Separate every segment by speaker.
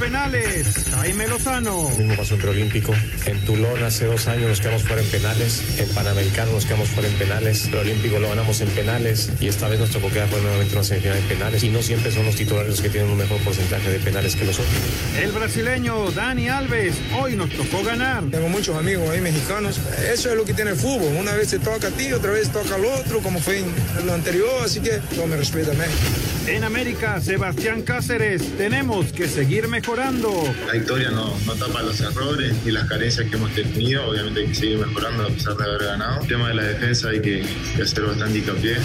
Speaker 1: penales, Jaime Lozano.
Speaker 2: Mismo pasó en preolímpico. En Tulón hace dos años nos quedamos fuera en penales. En Panamericano nos quedamos fuera en penales. Preolímpico lo ganamos en penales. Y esta vez nos tocó quedar fuera nuevamente en una semifinal en penales. Y no siempre son los titulares los que tienen un mejor porcentaje de penales que los otros.
Speaker 1: El brasileño Dani Alves, hoy nos tocó ganar.
Speaker 3: Tengo muchos amigos ahí mexicanos. Eso es lo que tiene el fútbol. Una vez se toca a ti, otra vez toca al otro, como fue en lo anterior. Así que todo me respeto a México.
Speaker 1: En América, Sebastián Cáceres, tenemos que seguir mejorando.
Speaker 4: La historia no, no tapa los errores y las carencias que hemos tenido. Obviamente hay que seguir mejorando a pesar de haber ganado. El tema de la defensa hay que, que hacer bastante hincapié.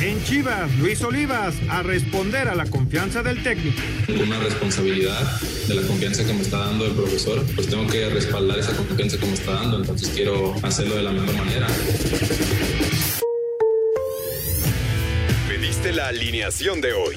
Speaker 1: En Chivas, Luis Olivas, a responder a la confianza del técnico.
Speaker 5: Una responsabilidad de la confianza que me está dando el profesor, pues tengo que respaldar esa confianza que me está dando, entonces quiero hacerlo de la mejor manera.
Speaker 6: Pediste la alineación de hoy.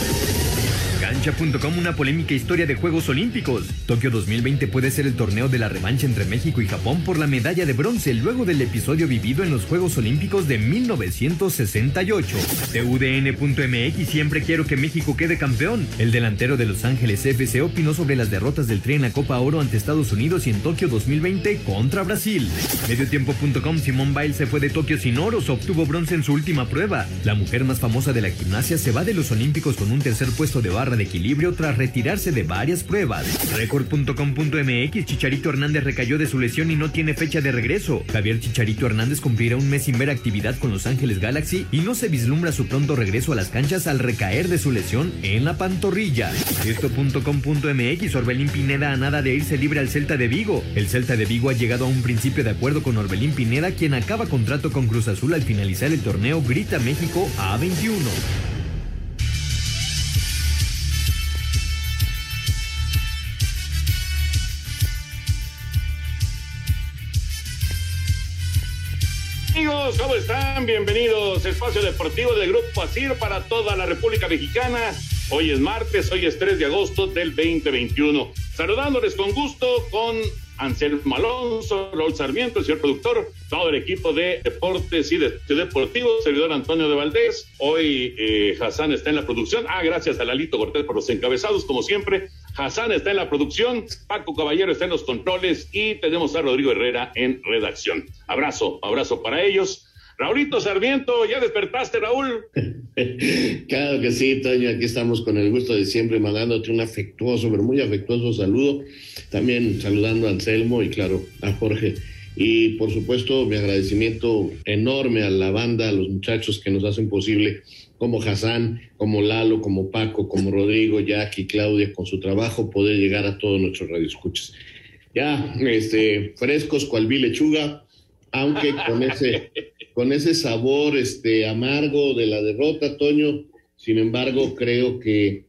Speaker 7: Una polémica historia de Juegos Olímpicos. Tokio 2020 puede ser el torneo de la revancha entre México y Japón por la medalla de bronce luego del episodio vivido en los Juegos Olímpicos de 1968. TUDN.mx siempre quiero que México quede campeón. El delantero de Los Ángeles FC opinó sobre las derrotas del Tri en la Copa Oro ante Estados Unidos y en Tokio 2020 contra Brasil. Mediotiempo.com Simón Biles se fue de Tokio sin oros, obtuvo bronce en su última prueba. La mujer más famosa de la gimnasia se va de los Olímpicos con un tercer puesto de barra de equilibrio tras retirarse de varias pruebas. Record.com.mx Chicharito Hernández recayó de su lesión y no tiene fecha de regreso. Javier Chicharito Hernández cumplirá un mes sin ver actividad con Los Ángeles Galaxy y no se vislumbra su pronto regreso a las canchas al recaer de su lesión en la pantorrilla. Esto.com.mx Orbelín Pineda a nada de irse libre al Celta de Vigo. El Celta de Vigo ha llegado a un principio de acuerdo con Orbelín Pineda, quien acaba contrato con Cruz Azul al finalizar el torneo Grita México A21.
Speaker 8: ¿Cómo están? Bienvenidos. Espacio Deportivo del Grupo ASIR para toda la República Mexicana. Hoy es martes, hoy es 3 de agosto del 2021. Saludándoles con gusto con Anselmo Alonso, Raúl Sarmiento, el señor productor, todo el equipo de deportes y de, deportivos, servidor Antonio de Valdés. Hoy eh, Hassan está en la producción. Ah, gracias a Lalito Cortés por los encabezados, como siempre. Hassan está en la producción, Paco Caballero está en los controles y tenemos a Rodrigo Herrera en redacción. Abrazo, abrazo para ellos. Raulito Sarmiento, ¿ya despertaste, Raúl?
Speaker 9: claro que sí, Toño, aquí estamos con el gusto de siempre mandándote un afectuoso, pero muy afectuoso saludo. También saludando a Anselmo y, claro, a Jorge. Y, por supuesto, mi agradecimiento enorme a la banda, a los muchachos que nos hacen posible, como Hassan, como Lalo, como Paco, como Rodrigo, Jackie, Claudia, con su trabajo, poder llegar a todos nuestros radioescuchas. Ya, este, frescos, cual vi lechuga, aunque con ese, con ese sabor este, amargo de la derrota, Toño. Sin embargo, creo que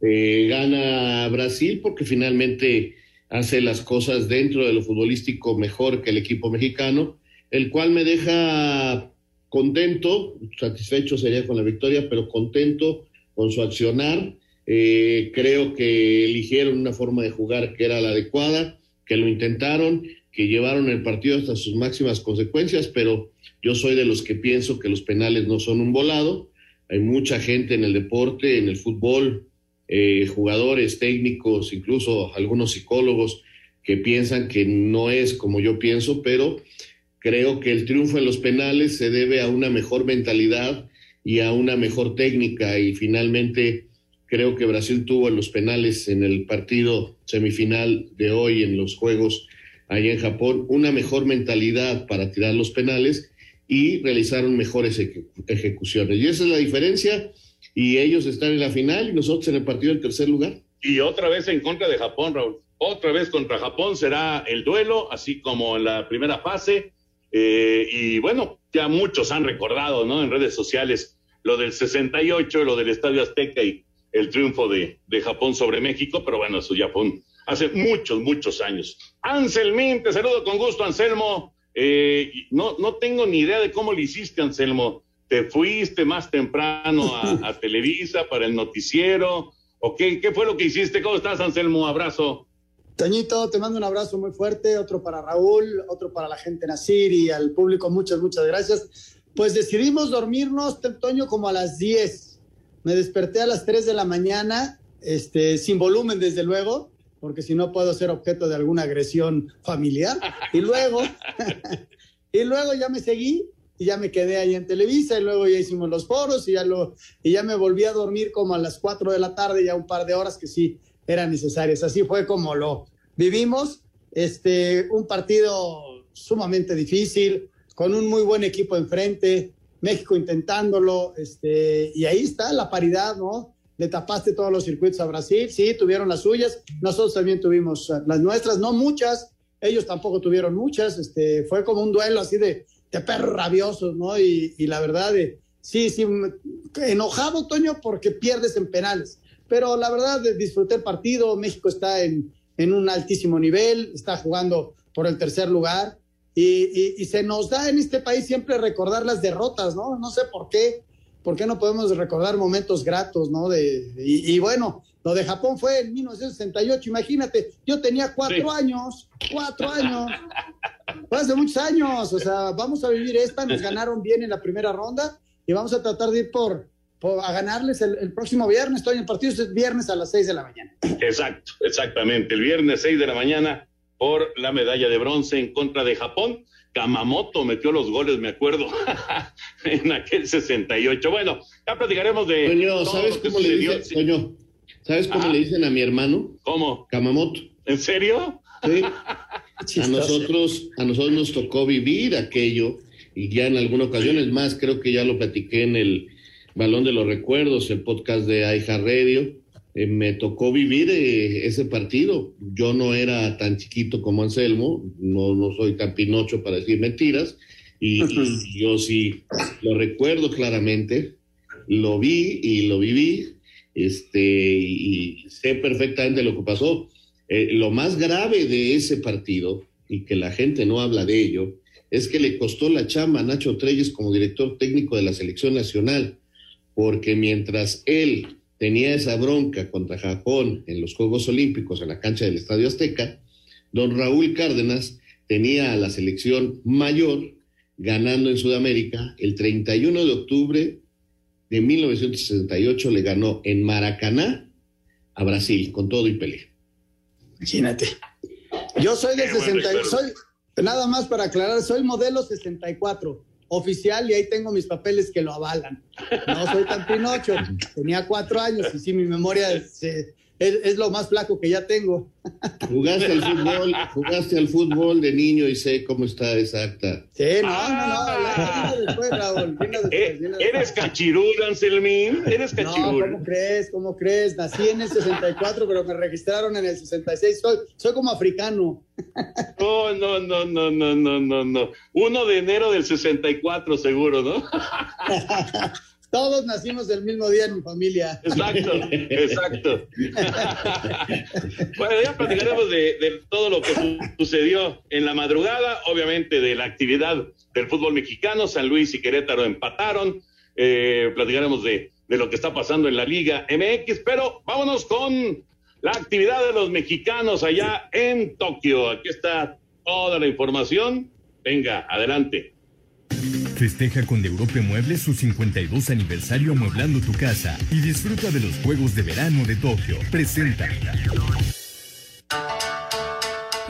Speaker 9: eh, gana Brasil porque finalmente hace las cosas dentro de lo futbolístico mejor que el equipo mexicano, el cual me deja contento, satisfecho sería con la victoria, pero contento con su accionar. Eh, creo que eligieron una forma de jugar que era la adecuada, que lo intentaron que llevaron el partido hasta sus máximas consecuencias, pero yo soy de los que pienso que los penales no son un volado. Hay mucha gente en el deporte, en el fútbol, eh, jugadores, técnicos, incluso algunos psicólogos que piensan que no es como yo pienso, pero creo que el triunfo en los penales se debe a una mejor mentalidad y a una mejor técnica y finalmente creo que Brasil tuvo en los penales en el partido semifinal de hoy en los Juegos allá en Japón una mejor mentalidad para tirar los penales y realizaron mejores ejecuciones. Y esa es la diferencia. Y ellos están en la final y nosotros en el partido del tercer lugar.
Speaker 8: Y otra vez en contra de Japón, Raúl. Otra vez contra Japón será el duelo, así como en la primera fase. Eh, y bueno, ya muchos han recordado, ¿no? En redes sociales lo del 68, lo del Estadio Azteca y el triunfo de, de Japón sobre México, pero bueno, eso ya fue hace muchos, muchos años. Anselmín, te saludo con gusto, Anselmo. Eh, no, no tengo ni idea de cómo lo hiciste, Anselmo. ¿Te fuiste más temprano a, a Televisa para el noticiero? ¿O qué, qué fue lo que hiciste? ¿Cómo estás, Anselmo? Abrazo.
Speaker 10: Toñito, te mando un abrazo muy fuerte, otro para Raúl, otro para la gente Nacir y al público, muchas, muchas gracias. Pues decidimos dormirnos, Toño, como a las 10. Me desperté a las 3 de la mañana, este, sin volumen, desde luego, porque si no puedo ser objeto de alguna agresión familiar. Y luego, y luego ya me seguí y ya me quedé ahí en Televisa y luego ya hicimos los foros y ya, lo, y ya me volví a dormir como a las 4 de la tarde, ya un par de horas que sí eran necesarias. Así fue como lo vivimos. Este, un partido sumamente difícil, con un muy buen equipo enfrente, México intentándolo, este, y ahí está la paridad, ¿no? Le tapaste todos los circuitos a Brasil, sí, tuvieron las suyas, nosotros también tuvimos eh, las nuestras, no muchas, ellos tampoco tuvieron muchas, este, fue como un duelo así de, de perros rabiosos, ¿no? Y, y la verdad, de, sí, sí, enojado, Toño, porque pierdes en penales, pero la verdad, disfruté el partido, México está en, en un altísimo nivel, está jugando por el tercer lugar, y, y, y, se nos da en este país siempre recordar las derrotas, ¿no? No sé por qué, por qué no podemos recordar momentos gratos, ¿no? De, y, y bueno, lo de Japón fue en 1968, imagínate, yo tenía cuatro sí. años, cuatro años, fue hace muchos años, o sea, vamos a vivir esta, nos ganaron bien en la primera ronda y vamos a tratar de ir por, por a ganarles el, el, próximo viernes, estoy en el partido es viernes a las seis de la mañana.
Speaker 8: Exacto, exactamente, el viernes seis de la mañana por la medalla de bronce en contra de Japón. Kamamoto metió los goles, me acuerdo, en aquel 68. Bueno, ya platicaremos de.
Speaker 9: Toño, ¿sabes cómo le dicen? Toño, ¿sabes cómo le dicen a mi hermano?
Speaker 8: ¿Cómo?
Speaker 9: Kamamoto.
Speaker 8: ¿En serio?
Speaker 9: Sí. a nosotros, a nosotros nos tocó vivir aquello y ya en alguna ocasión, es más, creo que ya lo platiqué en el Balón de los Recuerdos, el podcast de Aija Radio eh, me tocó vivir eh, ese partido. Yo no era tan chiquito como Anselmo, no, no soy tan pinocho para decir mentiras, y, y, yo sí lo recuerdo claramente, lo vi y lo viví, este, y, sé perfectamente lo que pasó. Eh, lo más grave de ese partido, y que la gente no habla de ello, es que le costó la chamba a Nacho Treyes como director técnico de la selección nacional, porque mientras él tenía esa bronca contra Japón en los Juegos Olímpicos en la cancha del Estadio Azteca, don Raúl Cárdenas tenía a la selección mayor ganando en Sudamérica. El 31 de octubre de 1968 le ganó en Maracaná a Brasil con todo y pelea.
Speaker 10: Imagínate. Yo soy de 68, soy, nada más para aclarar, soy modelo 64 oficial y ahí tengo mis papeles que lo avalan. No soy tan pinocho, tenía cuatro años y sí, mi memoria es, es, es, lo más flaco que ya tengo.
Speaker 9: Jugaste al fútbol, jugaste al fútbol de niño y sé cómo está esa acta.
Speaker 10: Sí, no, ah. no, no, después, Raúl. Después,
Speaker 8: después. ¿Eres cachirul, Anselmín? ¿Eres cachirul?
Speaker 10: No, ¿cómo crees? ¿Cómo crees? Nací en el 64, pero me registraron en el 66. Soy, soy como africano.
Speaker 8: No, no, no, no, no, no, no, no. Uno de enero del 64, seguro, ¿no?
Speaker 10: Todos nacimos el mismo día en mi familia.
Speaker 8: Exacto, exacto. bueno, ya platicaremos de, todo lo que su sucedió en la madrugada, obviamente de la actividad del fútbol mexicano. San Luis y Querétaro empataron. Eh, platicaremos de lo que está pasando en la Liga MX, pero vámonos con la actividad de los mexicanos allá en Tokio. Aquí está toda la información. Venga, adelante.
Speaker 7: Festeja con Europe Muebles su 52 aniversario amueblando tu casa y disfruta de los Juegos de Verano de Tokio. Presenta.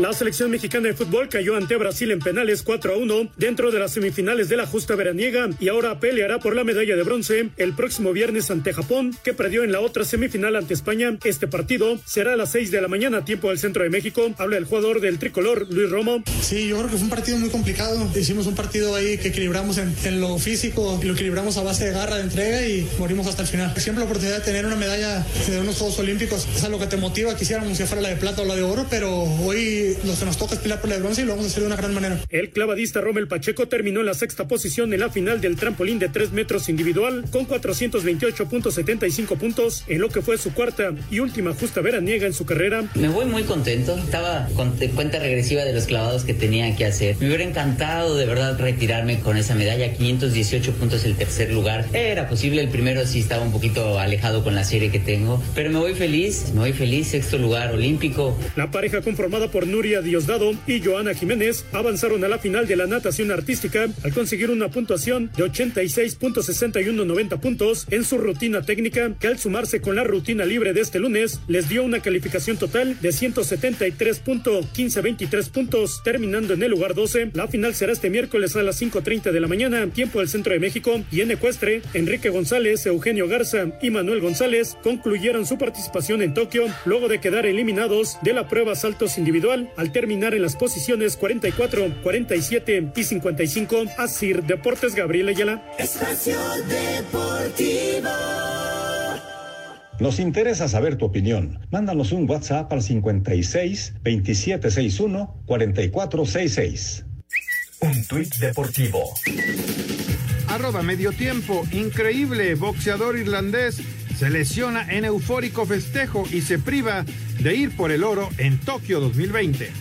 Speaker 11: La selección mexicana de fútbol cayó ante Brasil en penales 4 a 1 dentro de las semifinales de la justa veraniega y ahora peleará por la medalla de bronce el próximo viernes ante Japón, que perdió en la otra semifinal ante España. Este partido será a las 6 de la mañana, tiempo del centro de México. Habla el jugador del tricolor, Luis Romo.
Speaker 12: Sí, yo creo que fue un partido muy complicado. Hicimos un partido ahí que equilibramos en, lo físico y lo equilibramos a base de garra, de entrega y morimos hasta el final. Siempre la oportunidad de tener una medalla de unos Juegos Olímpicos es algo que te motiva. Quisiéramos que fuera la de plata o la de oro, pero hoy que nos toca pelear por la bronce y lo vamos a hacer de una gran manera.
Speaker 11: El clavadista Rommel Pacheco terminó en la sexta posición en la final del trampolín de 3 metros individual con 428.75 puntos en lo que fue su cuarta y última justa veraniega en su carrera.
Speaker 13: Me voy muy contento. Estaba con cuenta regresiva de los clavados que tenía que hacer. Me hubiera encantado de verdad retirarme con esa medalla. 518 puntos el tercer lugar. Era posible el primero si estaba un poquito alejado con la serie que tengo. Pero me voy feliz. Me voy feliz. Sexto lugar olímpico.
Speaker 11: La pareja conformada por Nuria Diosdado y Joana Jiménez avanzaron a la final de la natación artística al conseguir una puntuación de 86.6190 puntos en su rutina técnica que al sumarse con la rutina libre de este lunes les dio una calificación total de 173.1523 puntos, terminando en el lugar 12. La final será este miércoles a las 5.30 de la mañana, tiempo del centro de México. Y en ecuestre, Enrique González, Eugenio Garza y Manuel González concluyeron su participación en Tokio luego de quedar eliminados de la prueba saltos individual al terminar en las posiciones 44, 47 y 55. Asir Deportes Gabriel Ayala.
Speaker 14: Espacio Deportivo.
Speaker 15: Nos interesa saber tu opinión. Mándanos un WhatsApp al 56 2761 4466.
Speaker 16: Un tuit deportivo.
Speaker 1: Arroba medio tiempo. Increíble. Boxeador irlandés se lesiona en eufórico festejo y se priva de ir por el oro en Tokio 2020.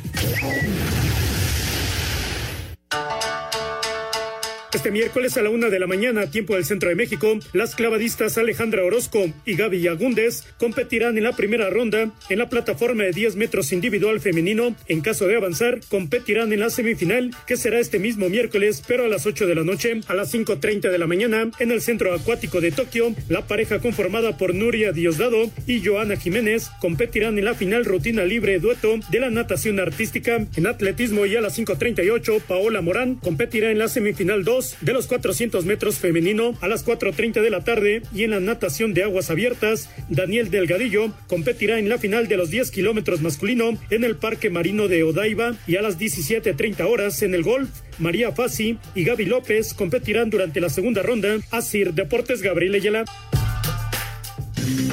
Speaker 11: Este miércoles a la una de la mañana, tiempo del centro de México, las clavadistas Alejandra Orozco y Gaby Agúndez competirán en la primera ronda en la plataforma de 10 metros individual femenino. En caso de avanzar, competirán en la semifinal, que será este mismo miércoles, pero a las 8 de la noche, a las 5.30 de la mañana, en el centro acuático de Tokio. La pareja conformada por Nuria Diosdado y Joana Jiménez competirán en la final rutina libre dueto de la natación artística. En atletismo y a las 5.38, Paola Morán competirá en la semifinal 2 de los 400 metros femenino a las 4.30 de la tarde y en la natación de aguas abiertas, Daniel Delgadillo competirá en la final de los 10 kilómetros masculino en el Parque Marino de Odaiba y a las 17.30 horas en el golf. María Fassi y Gaby López competirán durante la segunda ronda. Asir Deportes Gabriel Ayala.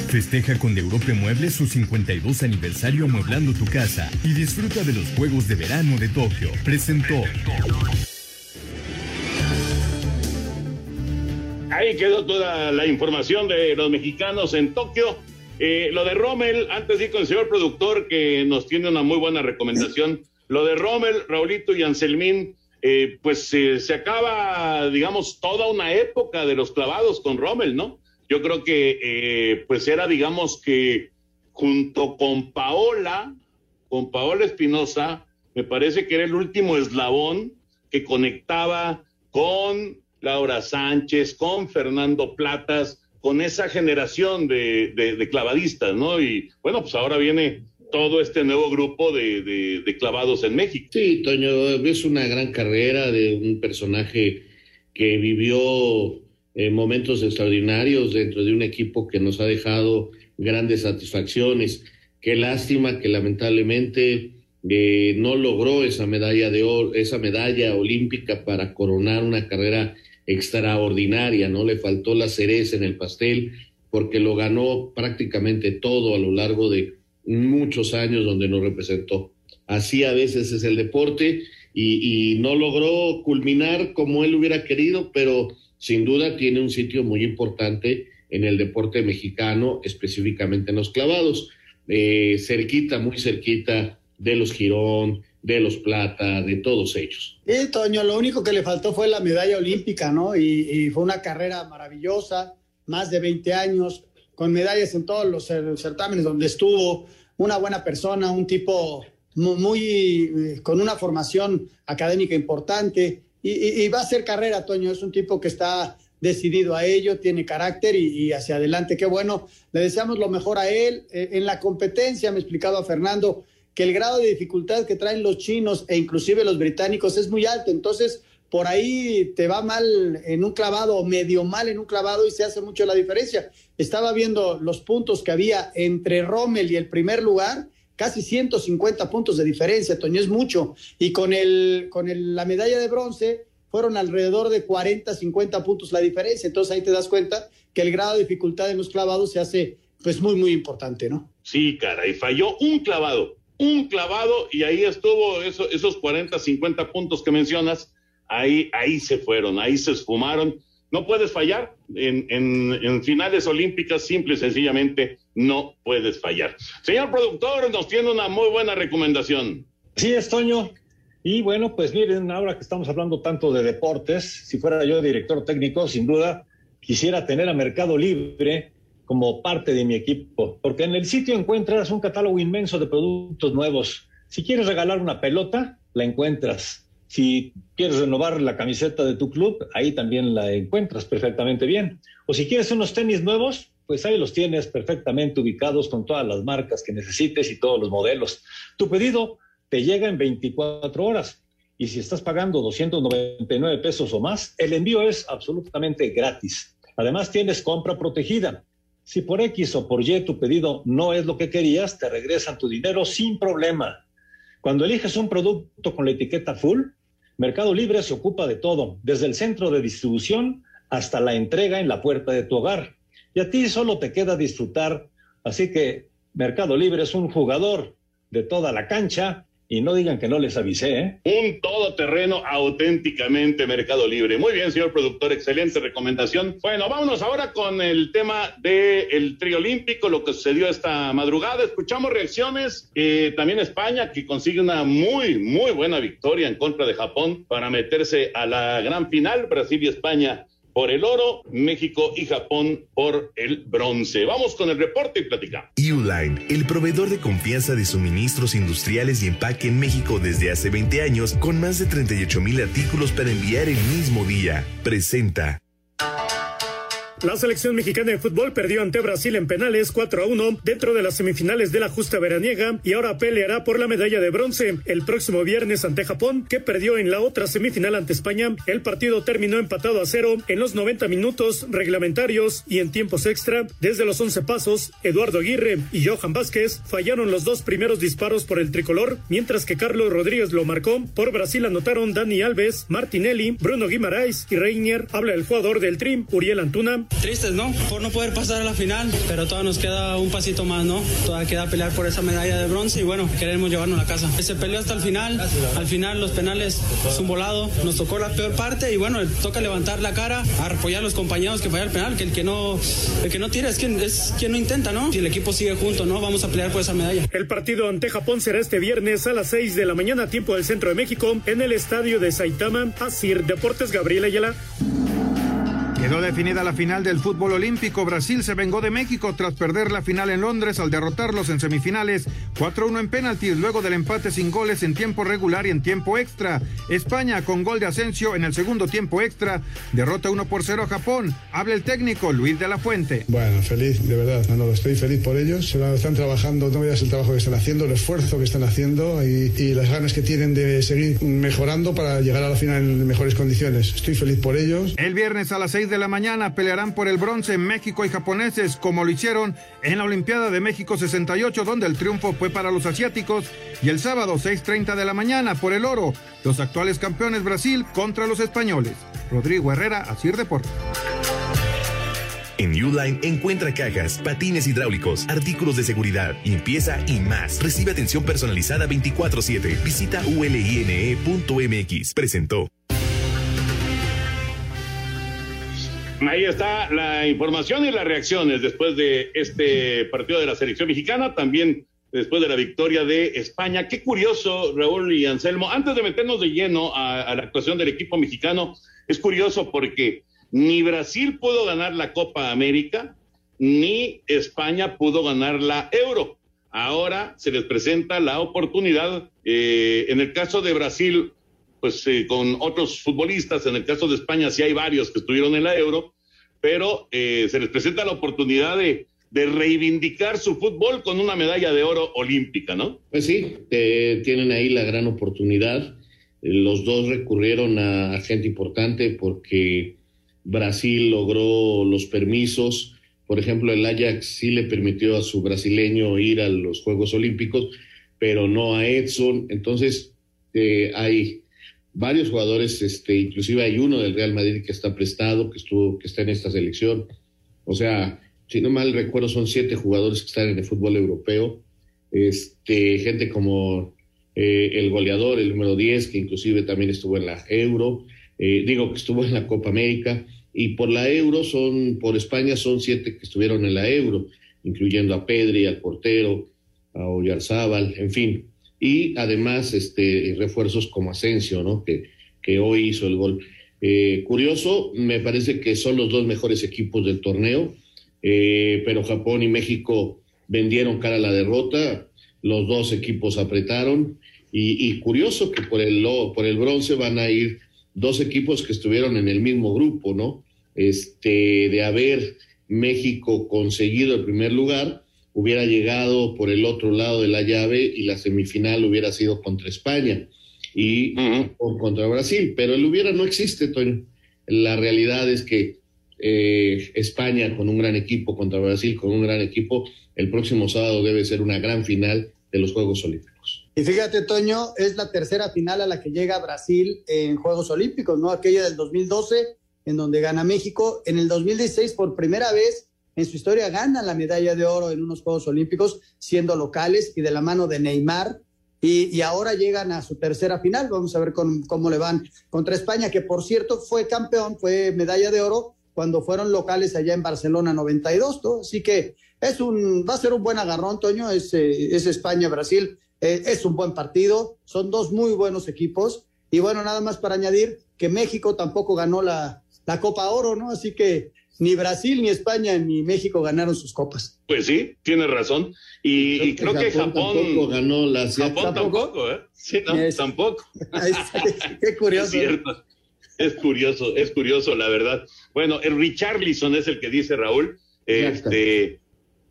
Speaker 7: Festeja con Europe Muebles su 52 aniversario amueblando tu casa y disfruta de los Juegos de Verano de Tokio. Presentó.
Speaker 8: Ahí quedó toda la información de los mexicanos en Tokio. Eh, lo de Rommel, antes ir con el señor productor, que nos tiene una muy buena recomendación. Lo de Rommel, Raulito y Anselmín, eh, pues eh, se acaba, digamos, toda una época de los clavados con Rommel, ¿no? Yo creo que, pues era, digamos, que junto con Paola, con Paola Espinosa, me parece que era el último eslabón que conectaba con Laura Sánchez, con Fernando Platas, con esa generación de, clavadistas, ¿no? Y bueno, pues ahora viene todo este nuevo grupo de, clavados en México.
Speaker 9: Sí, Toño, es una gran carrera de un personaje que vivió eh, momentos extraordinarios dentro de un equipo que nos ha dejado grandes satisfacciones. Qué lástima que lamentablemente eh, no logró esa medalla de oro, esa medalla olímpica para coronar una carrera extraordinaria, ¿no? Le faltó la cereza en el pastel porque lo ganó prácticamente todo a lo largo de muchos años donde nos representó. Así a veces es el deporte y, no logró culminar como él hubiera querido, pero sin duda tiene un sitio muy importante en el deporte mexicano, específicamente en los clavados, eh, cerquita, muy cerquita de los Girón, de los Plata, de todos ellos.
Speaker 10: Sí, Toño, lo único que le faltó fue la medalla olímpica, ¿no? Y, fue una carrera maravillosa, más de 20 años, con medallas en todos los certámenes donde estuvo, una buena persona, un tipo muy, eh, con una formación académica importante y, va a ser carrera, Toño, es un tipo que está decidido a ello, tiene carácter y, hacia adelante. Qué bueno, le deseamos lo mejor a él. Eh, en la competencia, me ha explicado a Fernando, que el grado de dificultad que traen los chinos e inclusive los británicos es muy alto. Entonces, por ahí te va mal en un clavado medio mal en un clavado y se hace mucho la diferencia. Estaba viendo los puntos que había entre Rommel y el primer lugar, casi 150 puntos de diferencia, Toño, es mucho. Y con, el, con la medalla de bronce fueron alrededor de 40, 50 puntos la diferencia. Entonces ahí te das cuenta que el grado de dificultad en los clavados se hace pues muy, muy importante, ¿no?
Speaker 8: Sí, cara, y falló un clavado un clavado y ahí estuvo eso, esos 40, 50 puntos que mencionas, ahí, ahí se fueron, ahí se esfumaron. No puedes fallar en, en, finales olímpicas, simple y sencillamente no puedes fallar. Señor productor, nos tiene una muy buena recomendación.
Speaker 17: Sí, es Toño. Y bueno, pues miren, ahora que estamos hablando tanto de deportes, si fuera yo director técnico, sin duda, quisiera tener a Mercado Libre como parte de mi equipo, porque en el sitio encuentras un catálogo inmenso de productos nuevos. Si quieres regalar una pelota, la encuentras. Si quieres renovar la camiseta de tu club, ahí también la encuentras perfectamente bien. O si quieres unos tenis nuevos, pues ahí los tienes perfectamente ubicados con todas las marcas que necesites y todos los modelos. Tu pedido te llega en 24 horas. Y si estás pagando 299 pesos o más, el envío es absolutamente gratis. Además, tienes compra protegida. Si por X o por Y tu pedido no es lo que querías, te regresan tu dinero sin problema. Cuando eliges un producto con la etiqueta full, Mercado Libre se ocupa de todo, desde el centro de distribución hasta la entrega en la puerta de tu hogar. Y a ti solo te queda disfrutar. Así que Mercado Libre es un jugador de toda la cancha y no digan que no les avisé, ¿eh?
Speaker 8: Un todoterreno auténticamente Mercado Libre. Muy bien, señor productor, excelente recomendación. Bueno, vámonos ahora con el tema del el trío olímpico, lo que sucedió esta madrugada. Escuchamos reacciones. Eh, también España, que consigue una muy, muy buena victoria en contra de Japón para meterse a la gran final. Brasil y España por el oro, México y Japón por el bronce. Vamos con el reporte y platicamos.
Speaker 18: Uline, el proveedor de confianza de suministros industriales y empaque en México desde hace 20 años, con más de 38 mil artículos para enviar el mismo día, presenta.
Speaker 11: La selección mexicana de fútbol perdió ante Brasil en penales 4 a 1 dentro de las semifinales de la justa veraniega y ahora peleará por la medalla de bronce el próximo viernes ante Japón, que perdió en la otra semifinal ante España. El partido terminó empatado a cero en los 90 minutos reglamentarios y en tiempos extra. Desde los 11 pasos, Eduardo Aguirre y Johan Vázquez fallaron los dos primeros disparos por el tricolor, mientras que Carlos Rodríguez lo marcó. Por Brasil anotaron Dani Alves, Martinelli, Bruno Guimaraes y Reinier. Habla el jugador del Trim, Uriel Antuna.
Speaker 19: Tristes, ¿no? Por no poder pasar a la final, pero todavía nos queda un pasito más, ¿no? Todavía queda pelear por esa medalla de bronce y bueno, queremos llevarnos a la casa. Se peleó hasta el final, al final los penales es un volado, nos tocó la peor parte y bueno, toca levantar la cara, apoyar a los compañeros que fallan el penal, que el que no, el que no tira es quien, es quien no intenta, ¿no? Si el equipo sigue junto, ¿no? Vamos a pelear por esa medalla.
Speaker 11: El partido ante Japón será este viernes a las 6 de la mañana, tiempo del centro de México, en el estadio de Saitama, Asir Deportes Gabriel Ayala.
Speaker 1: Quedó definida la final del fútbol olímpico. Brasil se vengó de México tras perder la final en Londres al derrotarlos en semifinales 4-1 en penaltis luego del empate sin goles en tiempo regular y en tiempo extra. España con gol de Asensio en el segundo tiempo extra derrota 1 por 0 a Japón. Habla el técnico Luis de la Fuente.
Speaker 20: Bueno, feliz, de verdad. No, estoy feliz por ellos. Están trabajando, no veas el trabajo que están haciendo, el esfuerzo que están haciendo y, y las ganas que tienen de seguir mejorando para llegar a la final en mejores condiciones. Estoy feliz por ellos.
Speaker 1: El viernes a las 6 de la mañana pelearán por el bronce México y japoneses, como lo hicieron en la Olimpiada de México 68, donde el triunfo fue para los asiáticos, y el sábado 6.30 de la mañana por el oro, los actuales campeones Brasil contra los españoles. Rodrigo Herrera, Asir Deportes.
Speaker 18: En Uline encuentra cajas, patines hidráulicos, artículos de seguridad, limpieza y más. Recibe atención personalizada 24/7. Visita uline.mx. Presentó.
Speaker 8: Ahí está la información y las reacciones después de este partido de la selección mexicana, también después de la victoria de España. Qué curioso, Raúl y Anselmo. Antes de meternos de lleno a, la actuación del equipo mexicano, es curioso porque ni Brasil pudo ganar la Copa América, ni España pudo ganar la Euro. Ahora se les presenta la oportunidad, eh, en el caso de Brasil, pues eh, con otros futbolistas, en el caso de España sí hay varios que estuvieron en la Euro, pero eh, se les presenta la oportunidad de, reivindicar su fútbol con una medalla de oro olímpica, ¿no?
Speaker 9: Pues sí, tienen ahí la gran oportunidad. Los dos recurrieron a gente importante porque Brasil logró los permisos. Por ejemplo, el Ajax sí le permitió a su brasileño ir a los Juegos Olímpicos, pero no a Edson. Entonces, eh, hay varios jugadores, este, inclusive hay uno del Real Madrid que está prestado, que estuvo, que está en esta selección. O sea, si no mal recuerdo, son siete jugadores que están en el fútbol europeo. este, gente como eh, el goleador, el número 10, que inclusive también estuvo en la Euro, eh, digo que estuvo en la Copa América, y por la Euro son, por España son siete que estuvieron en la Euro, incluyendo a Pedri, al portero, a Oyarzábal, en fin, y además este, refuerzos como Asensio, ¿no? Que, que hoy hizo el gol. Eh, curioso, me parece que son los dos mejores equipos del torneo, eh, pero Japón y México vendieron cara a la derrota, los dos equipos apretaron y, curioso que por el, por el bronce van a ir dos equipos que estuvieron en el mismo grupo, ¿no? Este, de haber México conseguido el primer lugar, hubiera llegado por el otro lado de la llave y la semifinal hubiera sido contra España y o contra Brasil, pero el hubiera no existe, Toño. La realidad es que eh, España con un gran equipo contra Brasil con un gran equipo, el próximo sábado debe ser una gran final de los Juegos Olímpicos.
Speaker 10: Y fíjate, Toño, es la tercera final a la que llega Brasil en Juegos Olímpicos, ¿no? Aquella del 2012, en donde gana México. En el 2016, por primera vez en su historia, gana la medalla de oro en unos Juegos Olímpicos, siendo locales y de la mano de Neymar. Y, ahora llegan a su tercera final. Vamos a ver cómo le van contra España, que por cierto fue campeón, fue medalla de oro cuando fueron locales allá en Barcelona 92. ¿no? Así que es un, va a ser un buen agarrón, Toño. Es, eh, es España-Brasil. Eh, es un buen partido. Son dos muy buenos equipos. Y bueno, nada más para añadir que México tampoco ganó la, la Copa Oro, ¿no? Así que ni Brasil, ni España, ni México ganaron sus copas.
Speaker 8: Pues sí, tienes razón. Y creo, que, Japón,
Speaker 9: tampoco ganó la
Speaker 8: Japón tampoco, ¿eh? Sí, no, tampoco.
Speaker 10: Qué curioso.
Speaker 8: Es cierto. Es curioso, es curioso, la verdad. Bueno, el Richarlison es el que dice Raúl. Este,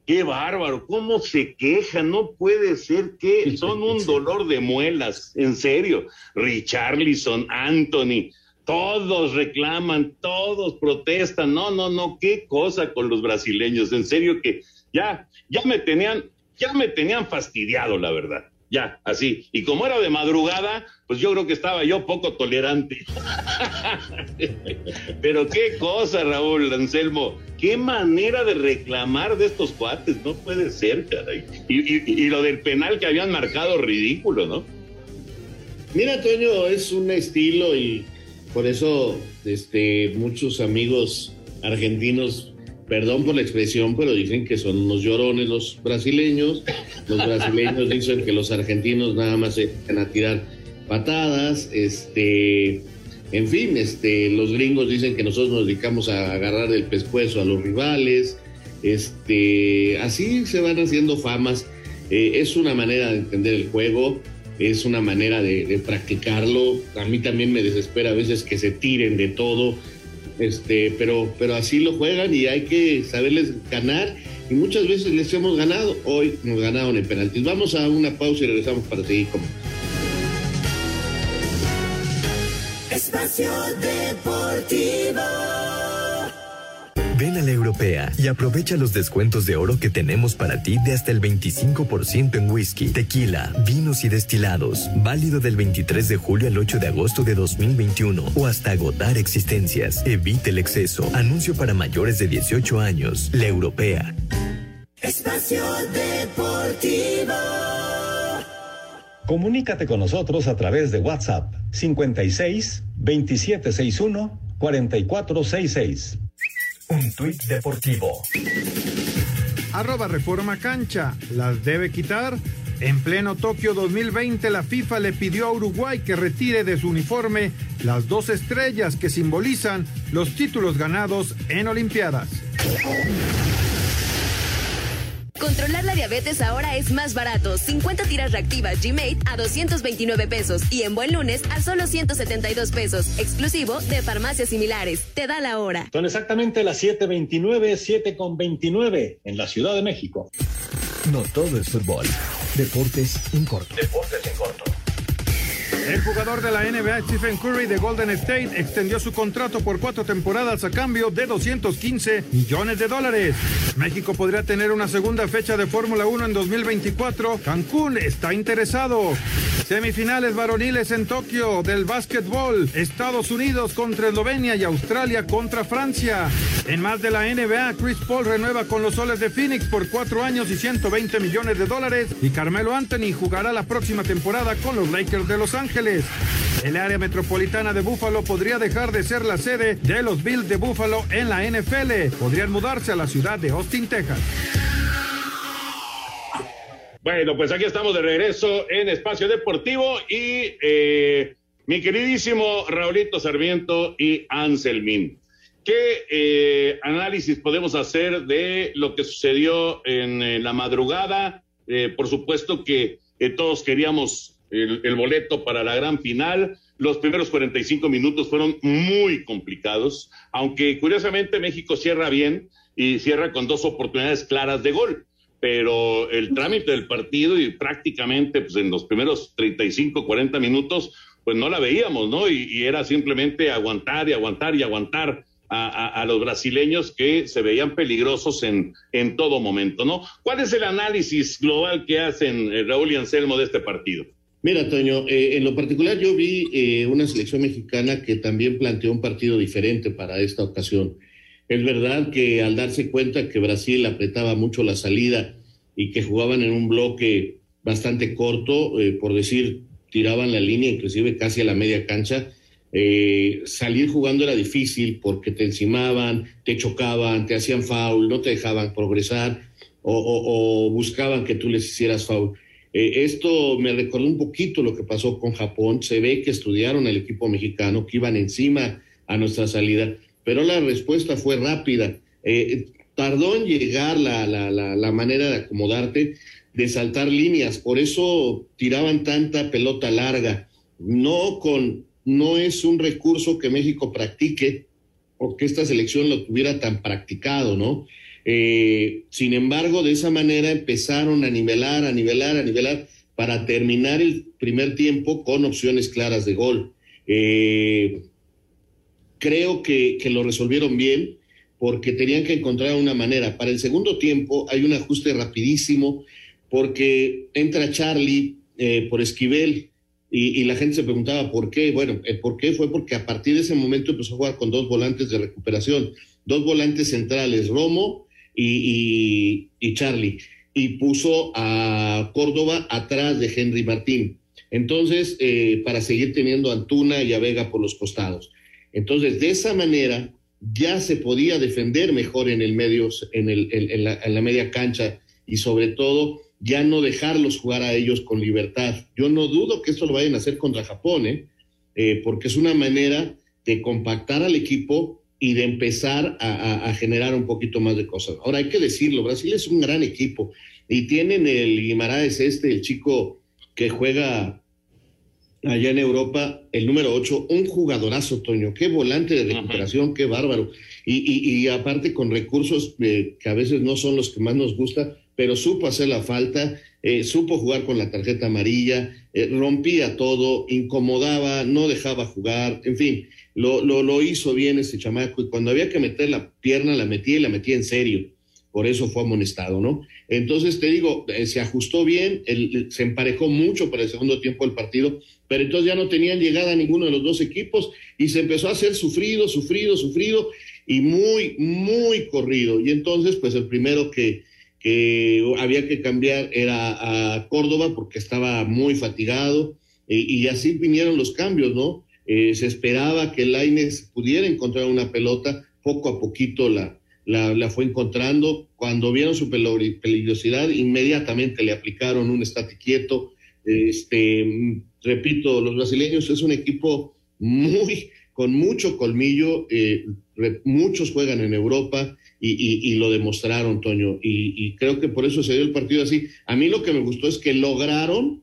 Speaker 8: qué bárbaro, cómo se queja, no puede ser que son un dolor de muelas, en serio. Richarlison, Anthony, todos reclaman, todos protestan. No, no, no, qué cosa con los brasileños. En serio que ya, ya me tenían, ya me tenían fastidiado, la verdad. Ya, así. Y como era de madrugada, pues yo creo que estaba yo poco tolerante. Pero qué cosa, Raúl Anselmo. Qué manera de reclamar de estos cuates. No puede ser, caray. Y, y lo del penal que habían marcado, ridículo, ¿no?
Speaker 9: Mira, Toño, es un estilo y por eso, este, muchos amigos argentinos, perdón por la expresión, pero dicen que son unos llorones los brasileños. Los brasileños dicen que los argentinos nada más se van a tirar patadas. Este, en fin, este, los gringos dicen que nosotros nos dedicamos a agarrar el pescuezo a los rivales. Este, así se van haciendo famas. Eh, es una manera de entender el juego es una manera de, practicarlo. A mí también me desespera a veces que se tiren de todo, este, pero, pero así lo juegan y hay que saberles ganar. Y muchas veces les hemos ganado. Hoy nos ganaron en penaltis. Vamos a una pausa y regresamos para seguir con.
Speaker 14: Espacio Deportivo.
Speaker 7: Ven a la europea y aprovecha los descuentos de oro que tenemos para ti de hasta el 25% en whisky, tequila, vinos y destilados. Válido del 23 de julio al 8 de agosto de 2021 o hasta agotar existencias. Evite el exceso. Anuncio para mayores de 18 años. La europea.
Speaker 14: Espacio Deportivo.
Speaker 15: Comunícate con nosotros a través de WhatsApp 56 2761 4466.
Speaker 16: Un tuit deportivo.
Speaker 1: Arroba Reforma Cancha. ¿Las debe quitar? En pleno Tokio 2020, la FIFA le pidió a Uruguay que retire de su uniforme las dos estrellas que simbolizan los títulos ganados en Olimpiadas.
Speaker 21: Controlar la diabetes ahora es más barato. 50 tiras reactivas G-Mate a 229 pesos y en Buen Lunes a solo 172 pesos, exclusivo de farmacias similares. Te da la hora.
Speaker 17: Son exactamente las 7:29, 7 con 29 en la Ciudad de México.
Speaker 7: No todo es fútbol. Deportes en corto.
Speaker 16: Deportes en corto.
Speaker 1: El jugador de la NBA, Stephen Curry de Golden State, extendió su contrato por cuatro temporadas a cambio de 215 millones de dólares. México podría tener una segunda fecha de Fórmula 1 en 2024. Cancún está interesado. Semifinales varoniles en Tokio del básquetbol. Estados Unidos contra Eslovenia y Australia contra Francia. En más de la NBA, Chris Paul renueva con los soles de Phoenix por cuatro años y 120 millones de dólares. Y Carmelo Anthony jugará la próxima temporada con los Lakers de Los Ángeles. El área metropolitana de Buffalo podría dejar de ser la sede de los Bills de Buffalo en la NFL. Podrían mudarse a la ciudad de Austin, Texas.
Speaker 8: Bueno, pues aquí estamos de regreso en Espacio Deportivo y eh, mi queridísimo Raulito Sarmiento y Anselmín. ¿Qué eh, análisis podemos hacer de lo que sucedió en, eh, la madrugada? por supuesto que todos queríamos el, el, boleto para la gran final. Los primeros 45 minutos fueron muy complicados, aunque curiosamente México cierra bien y cierra con dos oportunidades claras de gol pero el trámite del partido y prácticamente pues, en los primeros 35, 40 minutos, pues no la veíamos, ¿no? Y, era simplemente aguantar y aguantar y aguantar a, los brasileños que se veían peligrosos en, en todo momento, ¿no? ¿Cuál es el análisis global que hacen eh, Raúl y Anselmo de este partido?
Speaker 9: Mira, Toño, eh, en lo particular yo vi eh, una selección mexicana que también planteó un partido diferente para esta ocasión. Es verdad que al darse cuenta que Brasil apretaba mucho la salida y que jugaban en un bloque bastante corto, eh, por decir, tiraban la línea inclusive casi a la media cancha, eh, salir jugando era difícil porque te encimaban, te chocaban, te hacían foul, no te dejaban progresar o, buscaban que tú les hicieras foul. Eh, esto me recordó un poquito lo que pasó con Japón. Se ve que estudiaron el equipo mexicano, que iban encima a nuestra salida pero la respuesta fue rápida. Eh, tardó en llegar la, la, la, manera de acomodarte, de saltar líneas, por eso tiraban tanta pelota larga. No, con, no es un recurso que México practique o que esta selección lo tuviera tan practicado, ¿no? Eh, sin embargo, de esa manera empezaron a nivelar, a nivelar, a nivelar para terminar el primer tiempo con opciones claras de gol. Eh, creo que, lo resolvieron bien porque tenían que encontrar una manera. Para el segundo tiempo hay un ajuste rapidísimo porque entra Charlie eh, por Esquivel y, la gente se preguntaba por qué. Bueno, el por qué fue porque a partir de ese momento empezó a jugar con dos volantes de recuperación, dos volantes centrales, Romo y, Charlie, y puso a Córdoba atrás de Henry Martín. Entonces, eh, para seguir teniendo a Antuna y a Vega por los costados. Entonces, de esa manera ya se podía defender mejor en el medio, en, el, en, la, media cancha y sobre todo ya no dejarlos jugar a ellos con libertad. Yo no dudo que esto lo vayan a hacer contra Japón, ¿eh? Eh, porque es una manera de compactar al equipo y de empezar a, a, generar un poquito más de cosas. Ahora hay que decirlo, Brasil es un gran equipo y tienen el Guimaraes este, el chico que juega allá en Europa, el número 8, un jugadorazo, Toño, qué volante de recuperación, qué bárbaro. Y, y, aparte con recursos eh, que a veces no son los que más nos gusta, pero supo hacer la falta, eh, supo jugar con la tarjeta amarilla, eh, rompía todo, incomodaba, no dejaba jugar, en fin, lo, lo, hizo bien ese chamaco y cuando había que meter la pierna la metía y la metía en serio por eso fue amonestado, ¿no? Entonces te digo, eh, se ajustó bien, se emparejó mucho para el segundo tiempo del partido, pero entonces ya no tenían llegada a ninguno de los dos equipos y se empezó a hacer sufrido, sufrido, sufrido y muy, muy corrido. Y entonces, pues el primero que, había que cambiar era a Córdoba porque estaba muy fatigado y, así vinieron los cambios, ¿no? Eh, se esperaba que Laines pudiera encontrar una pelota, poco a poquito la, la, fue encontrando. Cuando vieron su peligrosidad, inmediatamente le aplicaron un estate quieto. Este, repito, los brasileños es un equipo muy, con mucho colmillo, eh, muchos juegan en Europa y, lo demostraron, Toño, y, creo que por eso se dio el partido así. A mí lo que me gustó es que lograron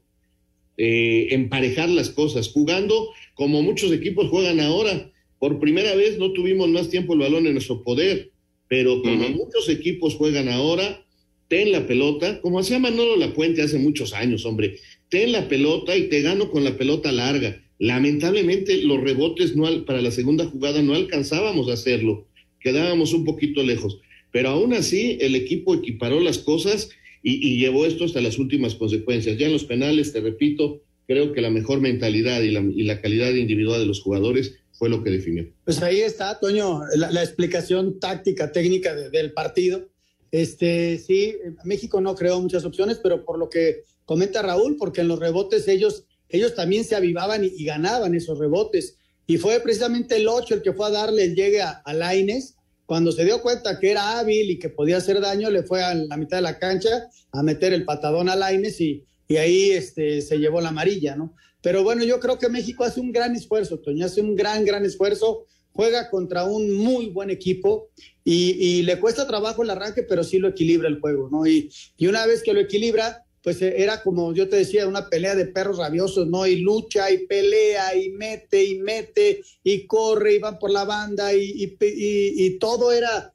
Speaker 9: eh, emparejar las cosas, jugando como muchos equipos juegan ahora. Por primera vez no tuvimos más tiempo el balón en nuestro poder pero como muchos equipos juegan ahora, ten la pelota, como hacía Manolo Lapuente hace muchos años, hombre, ten la pelota y te gano con la pelota larga. Lamentablemente los rebotes no para la segunda jugada no alcanzábamos a hacerlo, quedábamos un poquito lejos, pero aún así el equipo equiparó las cosas y, llevó esto hasta las últimas consecuencias. Ya en los penales, te repito, creo que la mejor mentalidad y la, calidad individual de los jugadores fue lo que definió.
Speaker 10: Pues ahí está, Toño, la, explicación táctica, técnica de, del partido. Este, sí, México no creó muchas opciones, pero por lo que comenta Raúl, porque en los rebotes ellos, ellos también se avivaban y ganaban esos rebotes. Y fue precisamente el 8 el que fue a darle el llegue a, a Laines. Cuando se dio cuenta que era hábil y que podía hacer daño, le fue a la mitad de la cancha a meter el patadón a Laines y, y ahí este, se llevó la amarilla, ¿no? Pero bueno, yo creo que México hace un gran esfuerzo, Toño, hace un gran, gran esfuerzo, juega contra un muy buen equipo y, y le cuesta trabajo el arranque, pero sí lo equilibra el juego, ¿no? Y, y una vez que lo equilibra, pues eh, era como yo te decía, una pelea de perros rabiosos, ¿no? Y lucha y pelea y mete y mete y corre y van por la banda y, y, todo era,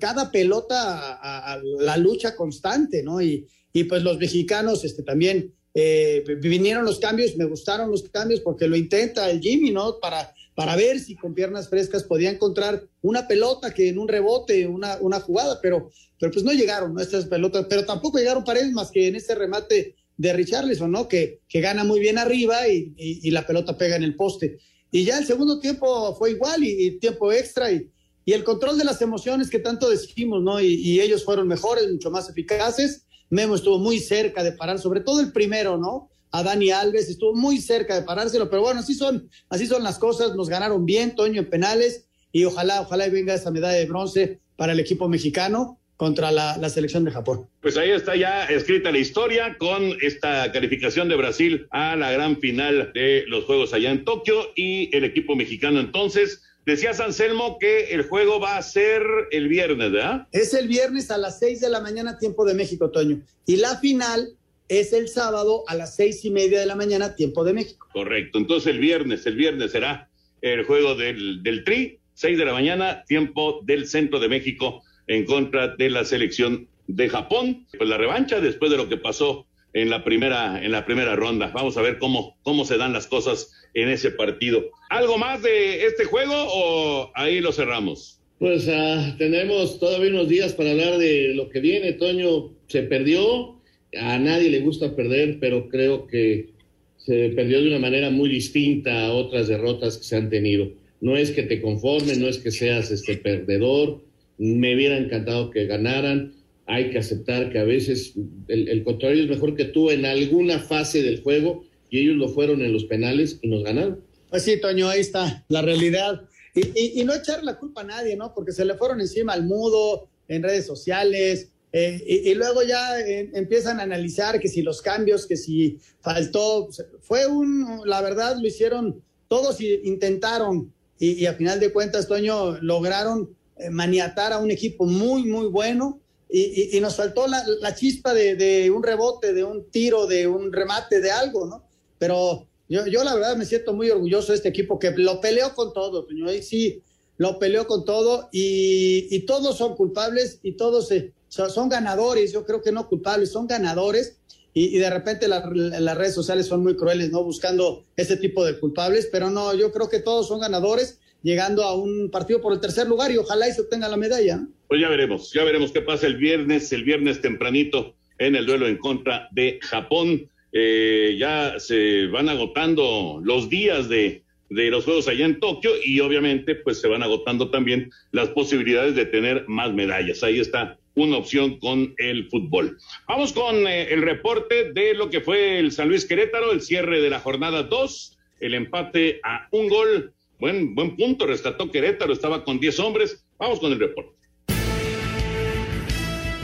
Speaker 10: cada pelota a, la lucha constante, ¿no? Y, y pues los mexicanos este, también eh, vinieron los cambios, me gustaron los cambios porque lo intenta el Jimmy, ¿no? Para, para ver si con piernas frescas podía encontrar una pelota que en un rebote, una, una jugada, pero, pero pues no llegaron ¿no? estas pelotas, pero tampoco llegaron él más que en ese remate de Richarlison, ¿no? Que, que gana muy bien arriba y, y, la pelota pega en el poste. Y ya el segundo tiempo fue igual y, y tiempo extra y, el control de las emociones que tanto decimos, ¿no? Y, ellos fueron mejores, mucho más eficaces Memo estuvo muy cerca de parar, sobre todo el primero, ¿no? A Dani Alves estuvo muy cerca de parárselo, pero bueno, así son, así son las cosas, nos ganaron bien, Toño, en penales, y ojalá, ojalá venga esa medalla de bronce para el equipo mexicano contra la, la, selección de Japón.
Speaker 8: Pues ahí está ya escrita la historia con esta calificación de Brasil a la gran final de los Juegos allá en Tokio y el equipo mexicano entonces Decías, Anselmo, que el juego va a ser el viernes, ¿verdad?
Speaker 10: Es el viernes a las seis de la mañana, tiempo de México, Toño. Y la final es el sábado a las seis y media de la mañana, tiempo de México.
Speaker 8: Correcto. Entonces el viernes, el viernes será el juego del, del Tri, seis de la mañana, tiempo del centro de México en contra de la selección de Japón. Pues la revancha después de lo que pasó en la primera, en la primera ronda. Vamos a ver cómo, cómo se dan las cosas en ese partido. ¿Algo más de este juego o ahí lo cerramos?
Speaker 9: Pues uh, tenemos todavía unos días para hablar de lo que viene. Toño se perdió, a nadie le gusta perder, pero creo que se perdió de una manera muy distinta a otras derrotas que se han tenido. No es que te conformes, no es que seas este perdedor. Me hubiera encantado que ganaran hay que aceptar que a veces el, contrario es mejor que tú en alguna fase del juego y ellos lo fueron en los penales y nos ganaron.
Speaker 10: Pues sí, Toño, ahí está la realidad. Y, y, y no echar la culpa a nadie, ¿no? Porque se le fueron encima al mudo, en redes sociales, eh, y, y, luego ya eh, empiezan a analizar que si los cambios, que si faltó, fue un, la verdad lo hicieron, todos intentaron y, y a final de cuentas, Toño, lograron eh, maniatar a un equipo muy, muy bueno y, y, nos faltó la, la chispa de, de, un rebote, de un tiro, de un remate, de algo, ¿no? Pero yo, yo la verdad me siento muy orgulloso de este equipo que lo peleó con todo, señor. Y sí, lo peleó con todo y todos son culpables y todos se, son ganadores, yo creo que no culpables, son ganadores. Y, de repente la, las redes sociales son muy crueles, ¿no? Buscando ese tipo de culpables, pero no, yo creo que todos son ganadores llegando a un partido por el tercer lugar y ojalá y se obtenga la medalla.
Speaker 8: Pues ya veremos, ya veremos qué pasa el viernes, el viernes tempranito en el duelo en contra de Japón. Eh, ya se van agotando los días de, de los Juegos allá en Tokio y obviamente pues se van agotando también las posibilidades de tener más medallas. Ahí está una opción con el fútbol. Vamos con eh, el reporte de lo que fue el San Luis Querétaro, el cierre de la jornada 2, el empate a un gol Buen, buen punto, rescató Querétaro, estaba con 10 hombres. Vamos con el reporte.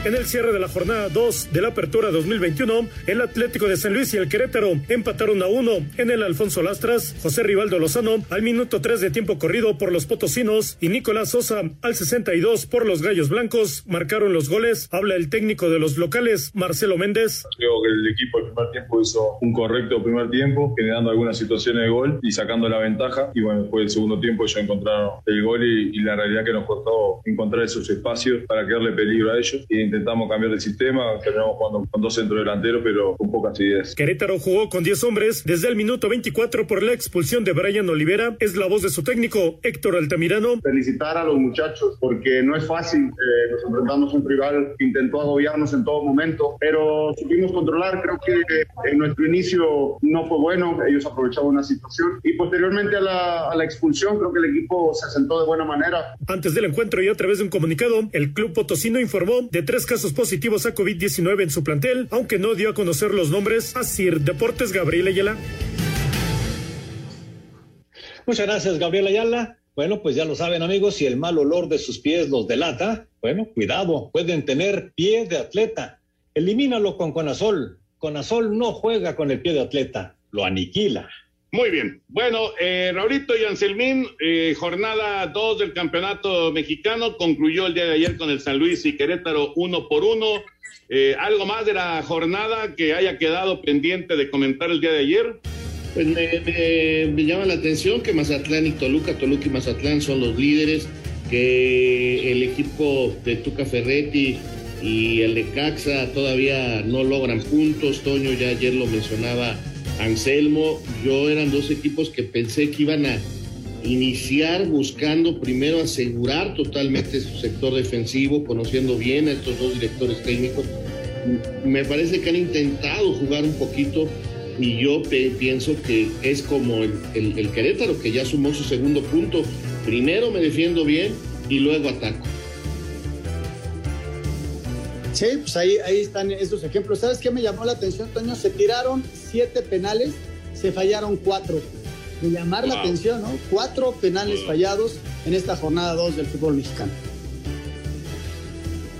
Speaker 11: En el cierre de la jornada 2 de la apertura 2021, el Atlético de San Luis y el Querétaro empataron a uno en el Alfonso Lastras, José Rivaldo Lozano al minuto 3 de tiempo corrido por los potosinos y Nicolás Sosa al 62 por los Gallos Blancos marcaron los goles. Habla el técnico de los locales, Marcelo Méndez.
Speaker 22: Creo que el equipo el primer tiempo hizo un correcto primer tiempo, generando algunas situaciones de gol y sacando la ventaja. Y bueno, después del segundo tiempo ya encontraron el gol y, la realidad que nos costó encontrar esos espacios para crearle peligro a ellos intentamos cambiar de sistema, terminamos jugando con dos centros delanteros, pero con pocas ideas.
Speaker 11: Querétaro jugó con 10 hombres desde el minuto 24 por la expulsión de Brian Olivera. Es la voz de su técnico, Héctor Altamirano.
Speaker 23: Felicitar a los muchachos porque no es fácil. Eh, nos enfrentamos a un rival que intentó agobiarnos en todo momento, pero supimos controlar. Creo que en nuestro inicio no fue bueno. Ellos aprovechaban una situación y posteriormente a la, a la expulsión creo que el equipo se sentó de buena manera.
Speaker 11: Antes del encuentro y a través de un comunicado, el club potosino informó de tres casos positivos a COVID-19 en su plantel, aunque no dio a conocer los nombres. Asir Deportes Gabriel Ayala.
Speaker 17: Muchas gracias, Gabriel Ayala. Bueno, pues ya lo saben amigos, si el mal olor de sus pies los delata, bueno, cuidado, pueden tener pie de atleta. Elimínalo con Conazol. Conazol no juega con el pie de atleta, lo aniquila.
Speaker 8: Muy bien. Bueno, eh, Raulito y Anselmín, eh, jornada 2 del campeonato mexicano, concluyó el día de ayer con el San Luis y Querétaro uno por uno. Eh, ¿Algo más de la jornada que haya quedado pendiente de comentar el día de ayer?
Speaker 9: Pues me, me, llama la atención que Mazatlán y Toluca, Toluca y Mazatlán son los líderes, que el equipo de Tuca Ferretti y el de Caxa todavía no logran puntos. Toño ya ayer lo mencionaba Anselmo, yo eran dos equipos que pensé que iban a iniciar buscando primero asegurar totalmente su sector defensivo, conociendo bien a estos dos directores técnicos. Me parece que han intentado jugar un poquito y yo pienso que es como el, Querétaro, que ya sumó su segundo punto. Primero me defiendo bien y luego ataco.
Speaker 10: Sí, pues ahí, ahí están esos ejemplos. ¿Sabes qué me llamó la atención, Toño? Se tiraron siete penales, se fallaron cuatro. Me llamar la atención, ¿no? Cuatro penales fallados en esta jornada 2 del fútbol mexicano.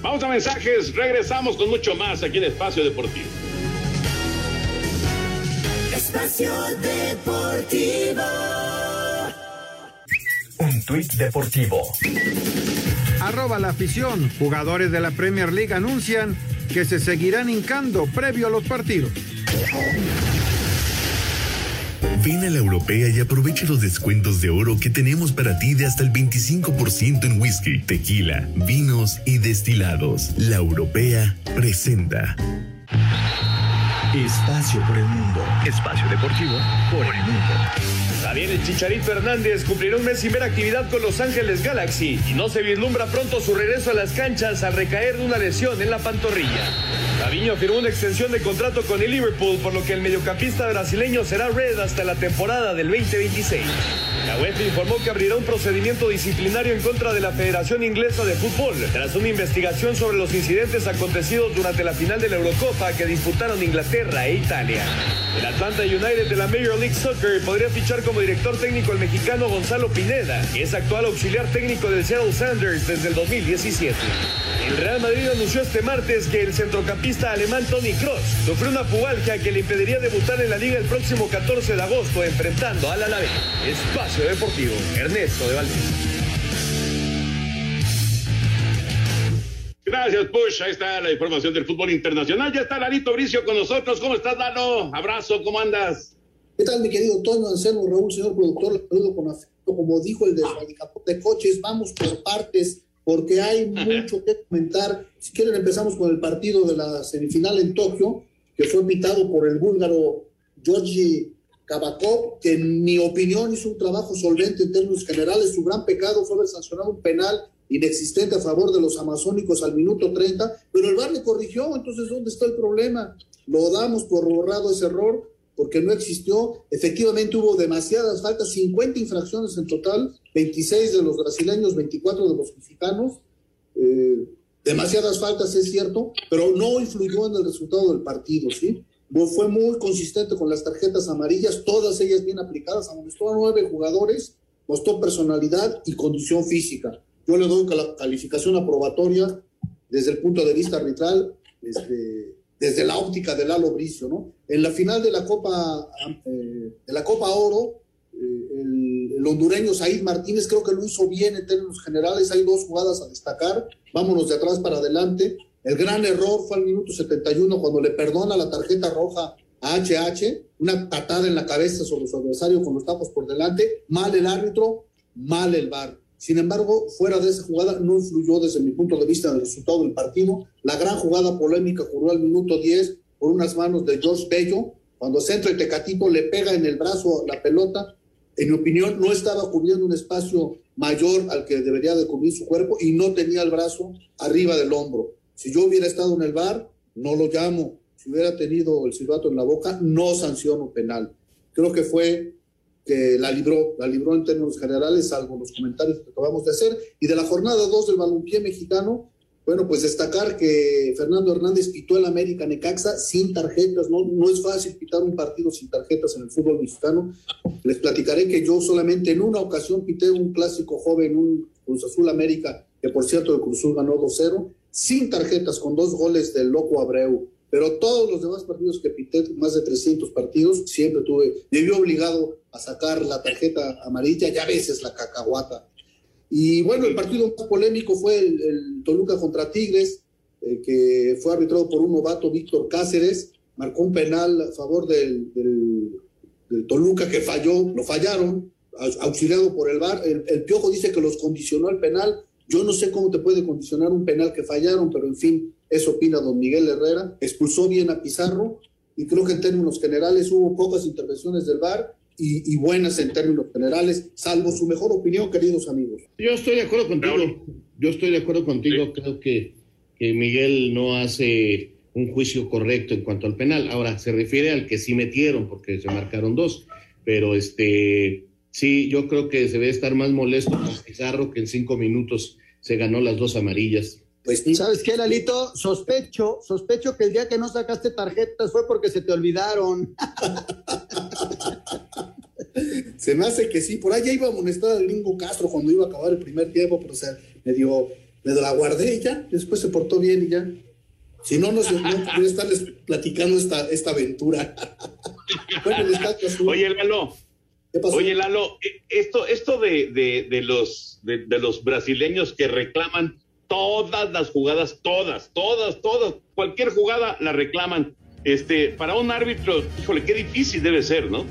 Speaker 8: Vamos a mensajes, regresamos con mucho más aquí en Espacio Deportivo.
Speaker 14: Espacio Deportivo.
Speaker 16: Un tuit deportivo.
Speaker 1: Arroba la afición. Jugadores de la Premier League anuncian que se seguirán hincando previo a los partidos.
Speaker 18: Ven a la europea y aprovecha los descuentos de oro que tenemos para ti de hasta el 25% en whisky, tequila, vinos y destilados. La europea presenta.
Speaker 16: Espacio por el mundo. Espacio deportivo por el mundo.
Speaker 24: También el Chicharito Hernández cumplirá un mes sin ver actividad con Los Ángeles Galaxy y no se vislumbra pronto su regreso a las canchas al recaer de una lesión en la pantorrilla. Daviño firmó una extensión de contrato con el Liverpool, por lo que el mediocampista brasileño será red hasta la temporada del 2026. La UEFA informó que abrirá un procedimiento disciplinario en contra de la Federación Inglesa de Fútbol tras una investigación sobre los incidentes acontecidos durante la final de la Eurocopa que disputaron Inglaterra e Italia. El Atlanta United de la Major League Soccer podría fichar como director técnico el mexicano Gonzalo Pineda, que es actual auxiliar técnico del Seattle Sanders desde el 2017. El Real Madrid anunció este martes que el centrocampista alemán Tony Kroos sufrió una pubalgia que le impediría debutar en la liga el próximo 14 de agosto enfrentando al Alavés. Espacio Deportivo, Ernesto de Valdés.
Speaker 8: Gracias, Push. Ahí está la información del fútbol internacional. Ya está Larito Bricio con nosotros. ¿Cómo estás, Lalo? Abrazo, ¿cómo andas?
Speaker 25: ¿Qué tal, mi querido Toño Anselmo, Raúl, señor productor? Le saludo con afecto. Como dijo el de de coches, vamos por partes, porque hay mucho que comentar. Si quieren, empezamos con el partido de la semifinal en Tokio, que fue invitado por el búlgaro Georgi Kabakov, que en mi opinión hizo un trabajo solvente en términos generales. Su gran pecado fue haber sancionado un penal inexistente a favor de los amazónicos al minuto 30, pero el VAR le corrigió, entonces ¿dónde está el problema? Lo damos por borrado ese error porque no existió. Efectivamente hubo demasiadas faltas, 50 infracciones en total, 26 de los brasileños, 24 de los mexicanos. Eh, demasiadas faltas, es cierto, pero no influyó en el resultado del partido, ¿sí? Fue muy consistente con las tarjetas amarillas, todas ellas bien aplicadas, amonestó a nueve jugadores, mostró personalidad y condición física. Yo le doy la calificación aprobatoria desde el punto de vista arbitral, desde, desde la óptica de Lalo Bricio, ¿no? En la final de la Copa, eh, de la Copa Oro, eh, el, hondureño Said Martínez creo que lo hizo bien en términos generales, hay dos jugadas a destacar, vámonos de atrás para adelante. El gran error fue al minuto 71 cuando le perdona la tarjeta roja a HH, una patada en la cabeza sobre su adversario con los tapos por delante, mal el árbitro, mal el bar Sin embargo, fuera de esa jugada no influyó desde mi punto de vista en el resultado del partido. La gran jugada polémica ocurrió al minuto 10 por unas manos de George Bello, cuando centro y Tecatito le pega en el brazo la pelota. En mi opinión, no estaba cubriendo un espacio mayor al que debería de cubrir su cuerpo y no tenía el brazo arriba del hombro. Si yo hubiera estado en el bar, no lo llamo. Si hubiera tenido el silbato en la boca, no sanciono penal. Creo que fue que la libró, la libró en términos generales, salvo los comentarios que acabamos de hacer. Y de la jornada 2 del balompié mexicano, bueno, pues destacar que Fernando Hernández pitó el América Necaxa sin tarjetas. No, no es fácil pitar un partido sin tarjetas en el fútbol mexicano. Les platicaré que yo solamente en una ocasión pité un clásico joven, un Cruz Azul América, que por cierto el Cruz Azul ganó 2-0, sin tarjetas, con dos goles del Loco Abreu. Pero todos los demás partidos que pité, más de 300 partidos, siempre tuve, me vio obligado a sacar la tarjeta amarilla y a veces la cacahuata. Y bueno, el partido más polémico fue el, Toluca contra Tigres, eh, que fue arbitrado por un novato, Víctor Cáceres, marcó un penal a favor del, Toluca que falló, lo fallaron, auxiliado por el VAR. El, Piojo dice que los condicionó el penal. Yo no sé cómo te puede condicionar un penal que fallaron, pero en fin, eso opina don Miguel Herrera. Expulsó bien a Pizarro y creo que en términos generales hubo pocas intervenciones del VAR y, buenas en términos generales, salvo su mejor opinión, queridos amigos.
Speaker 9: Yo estoy de acuerdo contigo. Yo estoy de acuerdo contigo. Creo que, que Miguel no hace un juicio correcto en cuanto al penal. Ahora, se refiere al que sí metieron, porque se marcaron dos. Pero este sí, yo creo que se debe estar más molesto con Pizarro que en cinco minutos se ganó las dos amarillas.
Speaker 10: Pues ¿Sabes qué, Lalito? Sospecho, sospecho que el día que no sacaste tarjetas fue porque se te olvidaron.
Speaker 25: se me hace que sí. Por ahí ya iba a amonestar al Lingo Castro cuando iba a acabar el primer tiempo, pero o sea, me dio, me la guardé y ya. Después se portó bien y ya. Si no, no, no podría estarles platicando esta, esta aventura.
Speaker 8: Oye, Lalo. Oye, Lalo, eh, esto, esto de, de, de los, de, de los brasileños que reclaman todas las jugadas, todas, todas, todas, cualquier jugada la reclaman. Este, para un árbitro, híjole, qué difícil debe ser, ¿no?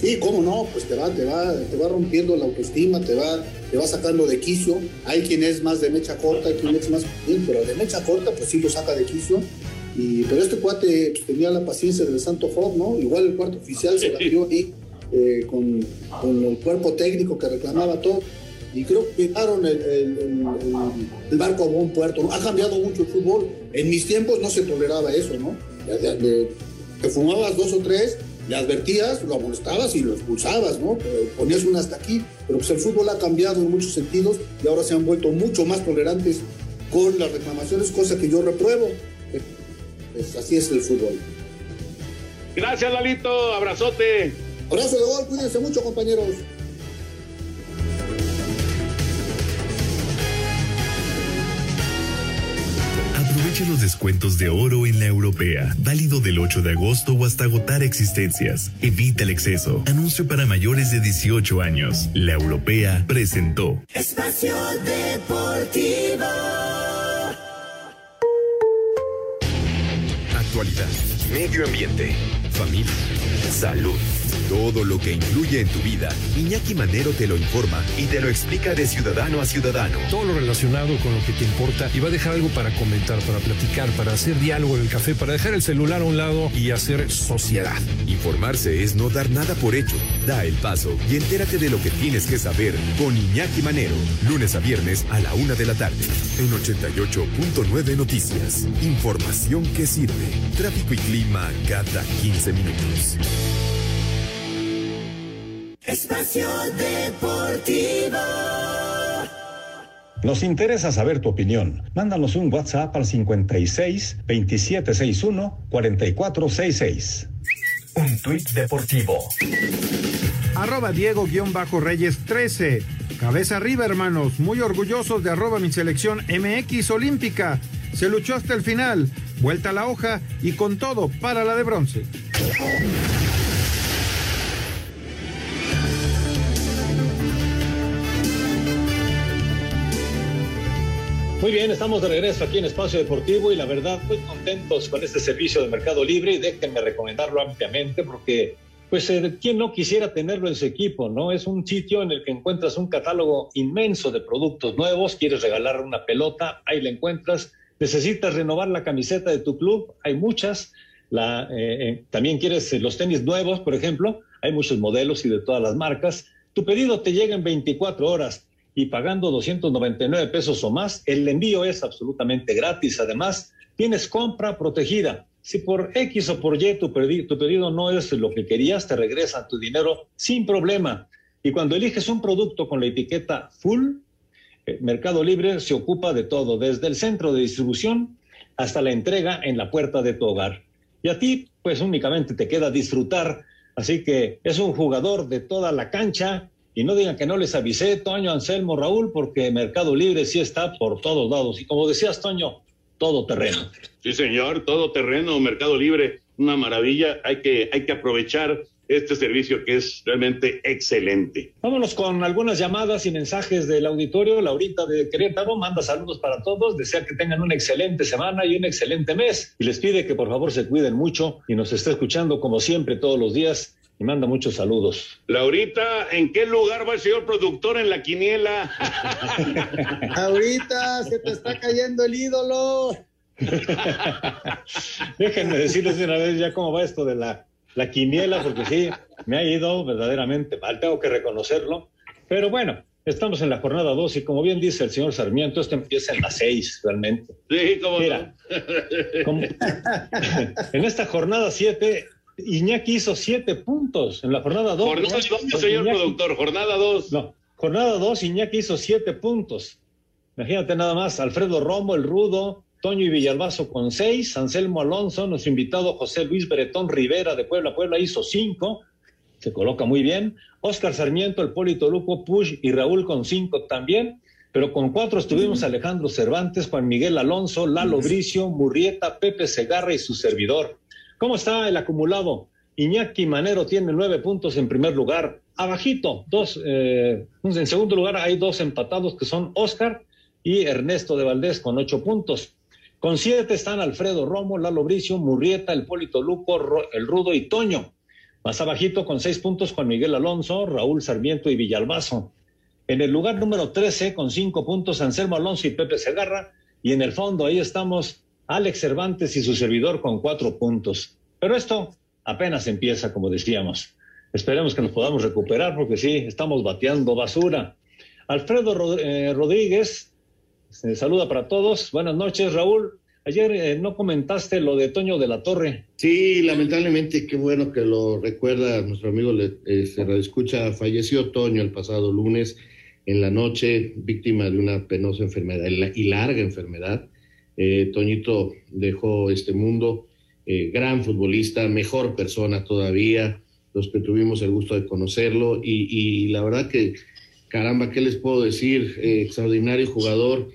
Speaker 25: Sí, cómo no, pues te va, te va, te va rompiendo la autoestima, te va, te va sacando de quicio. Hay quien es más de mecha corta, hay quien es más pero de mecha corta, pues sí lo saca de quicio. Y, pero este cuate pues, tenía la paciencia del Santo Job, ¿no? Igual el cuarto oficial se la dio ahí eh, con, con el cuerpo técnico que reclamaba todo y creo que dejaron el, barco a buen puerto. Ha cambiado mucho el fútbol. En mis tiempos no se toleraba eso, ¿no? que fumabas dos o tres, le advertías, lo amonestabas y lo expulsabas, ¿no? Ponías una hasta aquí. Pero pues el fútbol ha cambiado en muchos sentidos y ahora se han vuelto mucho más tolerantes con las reclamaciones, cosa que yo repruebo. Pues así es el fútbol.
Speaker 8: Gracias, Lalito. Abrazote.
Speaker 25: Abrazo de gol. Cuídense mucho, compañeros.
Speaker 18: Aprovecha los descuentos de oro en la europea, válido del 8 de agosto o hasta agotar existencias. Evita el exceso. Anuncio para mayores de 18 años. La europea presentó.
Speaker 14: Espacio Deportivo.
Speaker 18: Actualidad. Medio ambiente. Familia. Salud. Todo lo que influye en tu vida, Iñaki Manero te lo informa y te lo explica de ciudadano a ciudadano.
Speaker 26: Todo lo relacionado con lo que te importa y va a dejar algo para comentar, para platicar, para hacer diálogo en el café, para dejar el celular a un lado y hacer sociedad.
Speaker 18: Informarse es no dar nada por hecho. Da el paso y entérate de lo que tienes que saber con Iñaki Manero, lunes a viernes a la una de la tarde, en 88.9 Noticias. Información que sirve. Tráfico y clima cada 15 minutos.
Speaker 14: Espacio Deportivo.
Speaker 15: Nos interesa saber tu opinión. Mándanos un WhatsApp al 56 2761 4466.
Speaker 16: Un tuit deportivo.
Speaker 1: Arroba Diego-Reyes 13. Cabeza arriba, hermanos. Muy orgullosos de arroba mi selección MX olímpica. Se luchó hasta el final. Vuelta a la hoja y con todo para la de bronce.
Speaker 17: Muy bien, estamos de regreso aquí en Espacio Deportivo y la verdad muy contentos con este servicio de Mercado Libre y déjenme recomendarlo ampliamente porque pues eh, quién no quisiera tenerlo en su equipo, ¿no? Es un sitio en el que encuentras un catálogo inmenso de productos nuevos, quieres regalar una pelota, ahí la encuentras, necesitas renovar la camiseta de tu club, hay muchas, la, eh, eh, también quieres los tenis nuevos, por ejemplo, hay muchos modelos y de todas las marcas, tu pedido te llega en 24 horas y pagando 299 pesos o más, el envío es absolutamente gratis, además tienes compra protegida si por X o por Y tu, pedido no es lo que querías, te regresan tu dinero sin problema. Y cuando eliges un producto con la etiqueta full, eh, Mercado Libre se ocupa de todo, desde el centro de distribución hasta la entrega en la puerta de tu hogar. Y a ti, pues únicamente te queda disfrutar. Así que es un jugador de toda la cancha. Y no digan que no les avisé, Toño, Anselmo, Raúl, porque Mercado Libre sí está por todos lados. Y como decías, Toño, todo terreno.
Speaker 8: Sí, señor, todo terreno, Mercado Libre, una maravilla. Hay que, hay que aprovechar este servicio que es realmente excelente.
Speaker 17: Vámonos con algunas llamadas y mensajes del auditorio. Laurita de Querétaro manda saludos para todos, desea que tengan una excelente semana y un excelente mes y les pide que por favor se cuiden mucho y nos esté escuchando como siempre todos los días y manda muchos saludos.
Speaker 8: Laurita, ¿en qué lugar va el señor productor en la quiniela?
Speaker 10: Ahorita se te está cayendo el ídolo.
Speaker 17: Déjenme decirles de una vez ya cómo va esto de la, la quiniela, porque sí, me ha ido verdaderamente mal, tengo que reconocerlo. Pero bueno, estamos en la jornada 2 y como bien dice el señor Sarmiento, esto empieza en las 6 realmente.
Speaker 8: Sí, cómo
Speaker 17: Mira, en esta jornada 7 Iñaki hizo siete puntos en la jornada dos.
Speaker 8: Jornada dos, señor productor, jornada dos.
Speaker 17: No, jornada dos, Iñaki hizo siete puntos. Imagínate nada más, Alfredo Romo, el Rudo, Toño y Villalbazo con seis, Anselmo Alonso, nuestro invitado José Luis Beretón Rivera de Puebla, Puebla hizo cinco, se coloca muy bien. Oscar Sarmiento, el Polito Luco, Push y Raúl con cinco también. Pero con cuatro estuvimos Alejandro Cervantes, Juan Miguel Alonso, Lalo Bricio, Murrieta, Pepe Segarra y su servidor. ¿Cómo está el acumulado? Iñaki Manero tiene nueve puntos en primer lugar. Abajito, dos. Eh, en segundo lugar hay dos empatados que son Oscar y Ernesto de Valdés con ocho puntos. Con siete están Alfredo Romo, Lalo Bricio, Murrieta, El Polito Luco, El Rudo y Toño. Más abajito con seis puntos Juan Miguel Alonso, Raúl Sarmiento y Villalbazo. En el lugar número trece con cinco puntos Anselmo Alonso y Pepe Segarra. Y en el fondo ahí estamos Alex Cervantes y su servidor con cuatro puntos. Pero esto apenas empieza, como decíamos. Esperemos que nos podamos recuperar porque sí, estamos bateando basura. Alfredo eh, Rodríguez, se saluda para todos. Buenas noches, Raúl. Ayer eh, no comentaste lo de Toño de la Torre.
Speaker 9: Sí, lamentablemente, qué bueno que lo recuerda nuestro amigo, eh, se escucha. Falleció Toño el pasado lunes en la noche, víctima de una penosa enfermedad y larga enfermedad. Eh, Toñito dejó este mundo, eh, gran futbolista, mejor persona todavía, los que tuvimos el gusto de conocerlo y, la verdad que, caramba, ¿qué les puedo decir? Eh, extraordinario jugador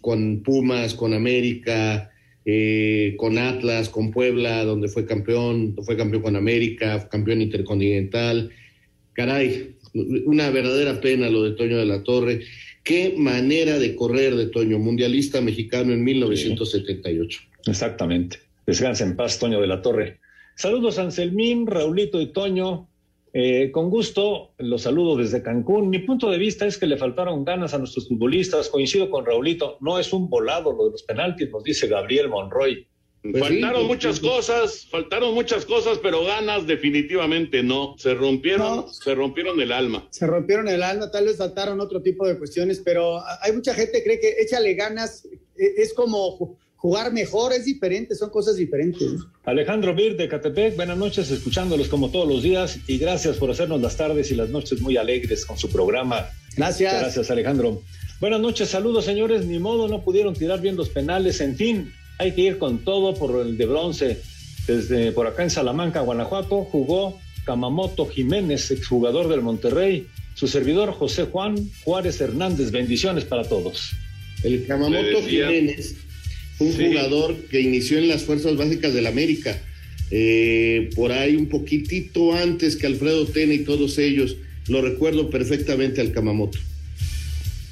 Speaker 9: con Pumas, con América, con Atlas, con Puebla, donde fue campeón, fue campeón con América, campeón intercontinental. Caray, una verdadera pena lo de Toño de la Torre. Qué manera de correr de Toño, mundialista mexicano en 1978.
Speaker 17: Exactamente. Descansa en paz, Toño de la Torre. Saludos, Anselmín, Raulito y Toño. Eh, con gusto los saludo desde Cancún. Mi punto de vista es que le faltaron ganas a nuestros futbolistas. Coincido con Raulito, no es un volado lo de los penaltis, nos dice Gabriel Monroy.
Speaker 8: Pues faltaron muchas cosas, faltaron muchas cosas, pero ganas definitivamente no. Se rompieron, se rompieron el alma.
Speaker 10: Se rompieron el alma, tal vez faltaron otro tipo de cuestiones, pero hay mucha gente que cree que échale ganas, e, es como jugar mejor, es diferente, son cosas diferentes.
Speaker 17: Alejandro Bir de Catepec, buenas noches, escuchándolos como todos los días y gracias por hacernos las tardes y las noches muy alegres con su programa.
Speaker 10: Gracias.
Speaker 17: Gracias, Alejandro. Buenas noches, saludos señores, ni modo, no pudieron tirar bien los penales, en fin, hay que ir con todo por el de bronce. Desde por acá en Salamanca, Guanajuato, jugó Kamamoto Jiménez, exjugador del Monterrey. Su servidor José Juan Juárez Hernández. Bendiciones para todos.
Speaker 9: El Kamamoto Jiménez, un jugador que inició en las fuerzas básicas del América. Eh, por ahí un poquitito antes que Alfredo Tena y todos ellos. Lo recuerdo perfectamente al Kamamoto.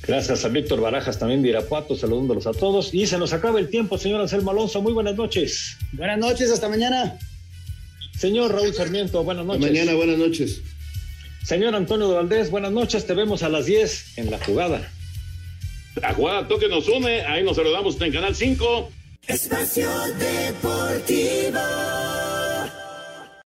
Speaker 17: Gracias a Víctor Barajas también de Irapuato, saludándolos a todos. Y se nos acaba el tiempo, señor Anselmo Alonso. Muy buenas noches.
Speaker 10: Buenas noches, hasta mañana.
Speaker 17: Señor Raúl Sarmiento, buenas noches.
Speaker 9: Mañana, buenas noches.
Speaker 17: Señor Antonio de Valdés, buenas noches. Te vemos a las 10 en la jugada.
Speaker 8: La jugada toque nos une. Ahí nos saludamos en Canal 5.
Speaker 14: Espacio Deportivo.